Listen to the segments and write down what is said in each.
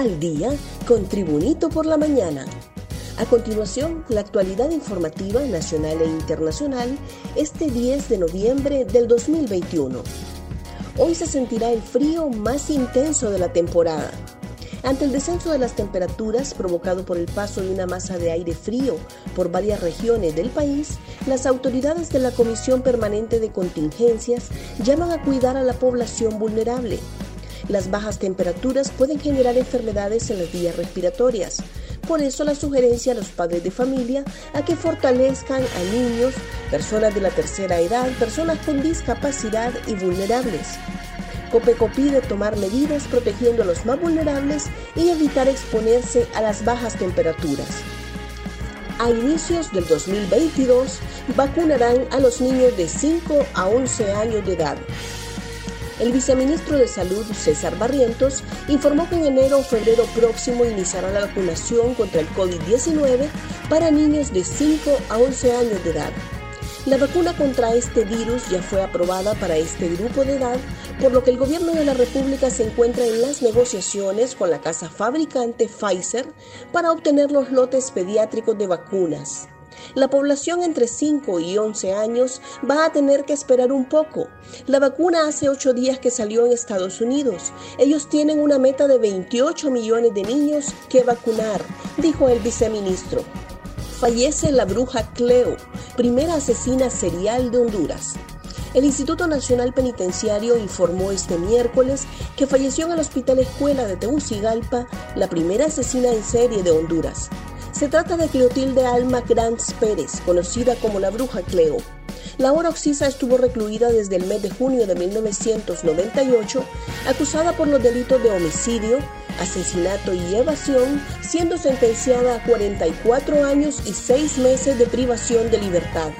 al día con Tribunito por la mañana. A continuación, la actualidad informativa nacional e internacional este 10 de noviembre del 2021. Hoy se sentirá el frío más intenso de la temporada. Ante el descenso de las temperaturas provocado por el paso de una masa de aire frío por varias regiones del país, las autoridades de la Comisión Permanente de Contingencias llaman a cuidar a la población vulnerable. Las bajas temperaturas pueden generar enfermedades en las vías respiratorias. Por eso la sugerencia a los padres de familia a que fortalezcan a niños, personas de la tercera edad, personas con discapacidad y vulnerables. Copeco pide tomar medidas protegiendo a los más vulnerables y evitar exponerse a las bajas temperaturas. A inicios del 2022 vacunarán a los niños de 5 a 11 años de edad. El viceministro de Salud, César Barrientos, informó que en enero o febrero próximo iniciará la vacunación contra el COVID-19 para niños de 5 a 11 años de edad. La vacuna contra este virus ya fue aprobada para este grupo de edad, por lo que el gobierno de la República se encuentra en las negociaciones con la casa fabricante Pfizer para obtener los lotes pediátricos de vacunas. La población entre 5 y 11 años va a tener que esperar un poco. La vacuna hace 8 días que salió en Estados Unidos. Ellos tienen una meta de 28 millones de niños que vacunar, dijo el viceministro fallece la bruja Cleo, primera asesina serial de Honduras. El Instituto Nacional Penitenciario informó este miércoles que falleció en el Hospital Escuela de Tegucigalpa la primera asesina en serie de Honduras. Se trata de Cleotilde Alma Grants Pérez, conocida como la bruja Cleo. La hora Oxisa estuvo recluida desde el mes de junio de 1998, acusada por los delitos de homicidio, asesinato y evasión, siendo sentenciada a 44 años y 6 meses de privación de libertad.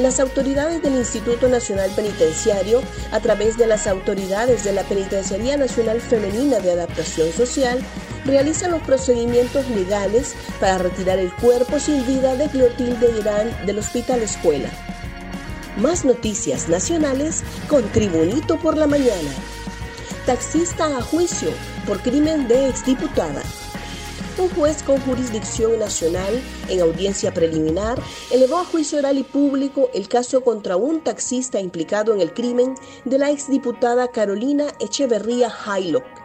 Las autoridades del Instituto Nacional Penitenciario, a través de las autoridades de la Penitenciaría Nacional Femenina de Adaptación Social, realizan los procedimientos legales para retirar el cuerpo sin vida de Clotilde Irán del Hospital Escuela. Más noticias nacionales con Tribunito por la Mañana. Taxista a juicio por crimen de exdiputada. Un juez con jurisdicción nacional, en audiencia preliminar, elevó a juicio oral y público el caso contra un taxista implicado en el crimen de la exdiputada Carolina Echeverría Haylock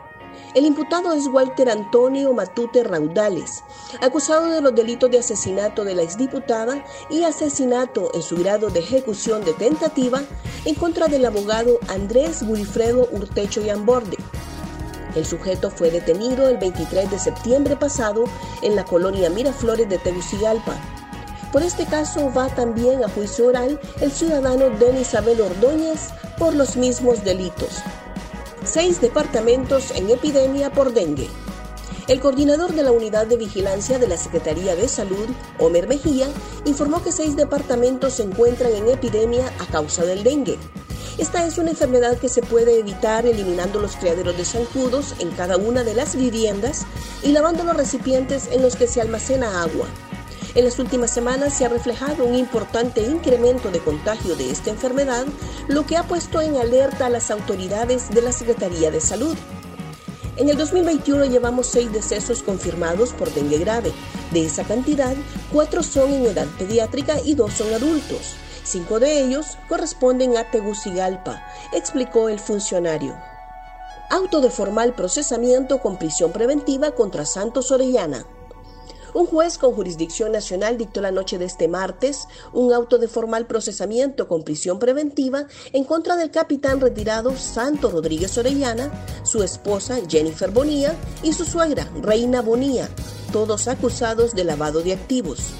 el imputado es Walter Antonio Matute Raudales, acusado de los delitos de asesinato de la exdiputada y asesinato en su grado de ejecución de tentativa en contra del abogado Andrés Wilfredo Urtecho y Amborde. El sujeto fue detenido el 23 de septiembre pasado en la colonia Miraflores de Tegucigalpa. Por este caso va también a juicio oral el ciudadano Denis Isabel Ordóñez por los mismos delitos seis departamentos en epidemia por dengue. El coordinador de la Unidad de Vigilancia de la Secretaría de Salud, Homer Mejía, informó que seis departamentos se encuentran en epidemia a causa del dengue. Esta es una enfermedad que se puede evitar eliminando los criaderos de zancudos en cada una de las viviendas y lavando los recipientes en los que se almacena agua. En las últimas semanas se ha reflejado un importante incremento de contagio de esta enfermedad, lo que ha puesto en alerta a las autoridades de la Secretaría de Salud. En el 2021 llevamos seis decesos confirmados por dengue grave. De esa cantidad, cuatro son en edad pediátrica y dos son adultos. Cinco de ellos corresponden a Tegucigalpa, explicó el funcionario. Auto de formal procesamiento con prisión preventiva contra Santos Orellana. Un juez con jurisdicción nacional dictó la noche de este martes un auto de formal procesamiento con prisión preventiva en contra del capitán retirado Santo Rodríguez Orellana, su esposa Jennifer Bonía y su suegra Reina Bonía, todos acusados de lavado de activos.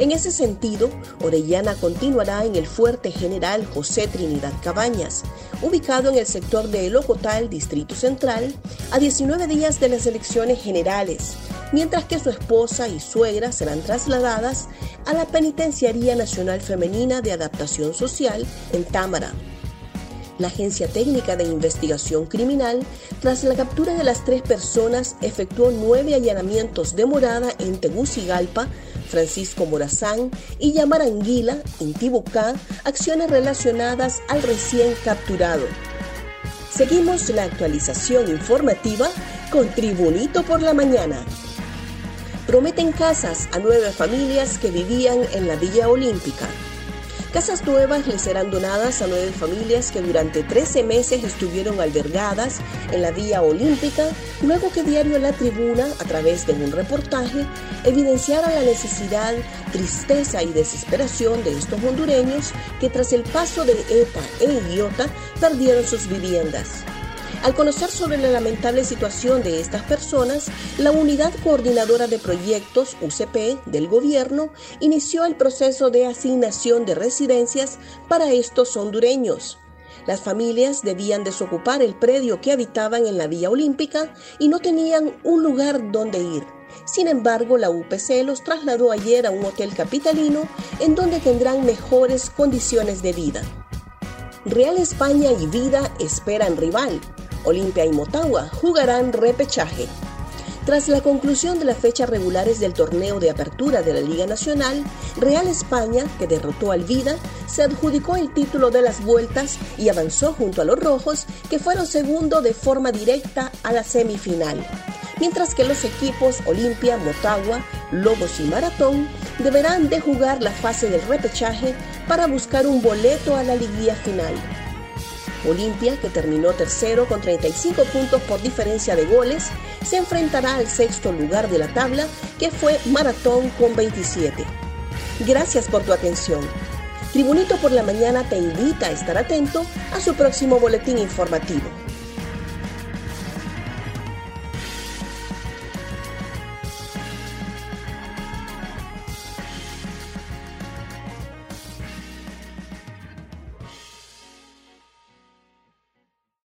En ese sentido, Orellana continuará en el fuerte general José Trinidad Cabañas, ubicado en el sector de Elocotal, Distrito Central, a 19 días de las elecciones generales, mientras que su esposa y suegra serán trasladadas a la Penitenciaría Nacional Femenina de Adaptación Social en Támara. La Agencia Técnica de Investigación Criminal, tras la captura de las tres personas, efectuó nueve allanamientos de morada en Tegucigalpa, Francisco Morazán y Yamaranguila, en Tibucá, acciones relacionadas al recién capturado. Seguimos la actualización informativa con Tribunito por la Mañana. Prometen casas a nueve familias que vivían en la Villa Olímpica. Casas nuevas le serán donadas a nueve familias que durante 13 meses estuvieron albergadas en la Vía Olímpica, luego que Diario La Tribuna, a través de un reportaje, evidenciara la necesidad, tristeza y desesperación de estos hondureños que tras el paso de ETA e IOTA perdieron sus viviendas. Al conocer sobre la lamentable situación de estas personas, la Unidad Coordinadora de Proyectos, UCP, del gobierno, inició el proceso de asignación de residencias para estos hondureños. Las familias debían desocupar el predio que habitaban en la Vía Olímpica y no tenían un lugar donde ir. Sin embargo, la UPC los trasladó ayer a un hotel capitalino en donde tendrán mejores condiciones de vida. Real España y Vida esperan rival. Olimpia y Motagua jugarán repechaje. Tras la conclusión de las fechas regulares del torneo de apertura de la Liga Nacional, Real España, que derrotó al Vida, se adjudicó el título de las vueltas y avanzó junto a los rojos, que fueron segundo de forma directa a la semifinal. Mientras que los equipos Olimpia, Motagua, Lobos y Maratón deberán de jugar la fase del repechaje para buscar un boleto a la liguilla final. Olimpia, que terminó tercero con 35 puntos por diferencia de goles, se enfrentará al sexto lugar de la tabla, que fue Maratón con 27. Gracias por tu atención. Tribunito por la Mañana te invita a estar atento a su próximo boletín informativo.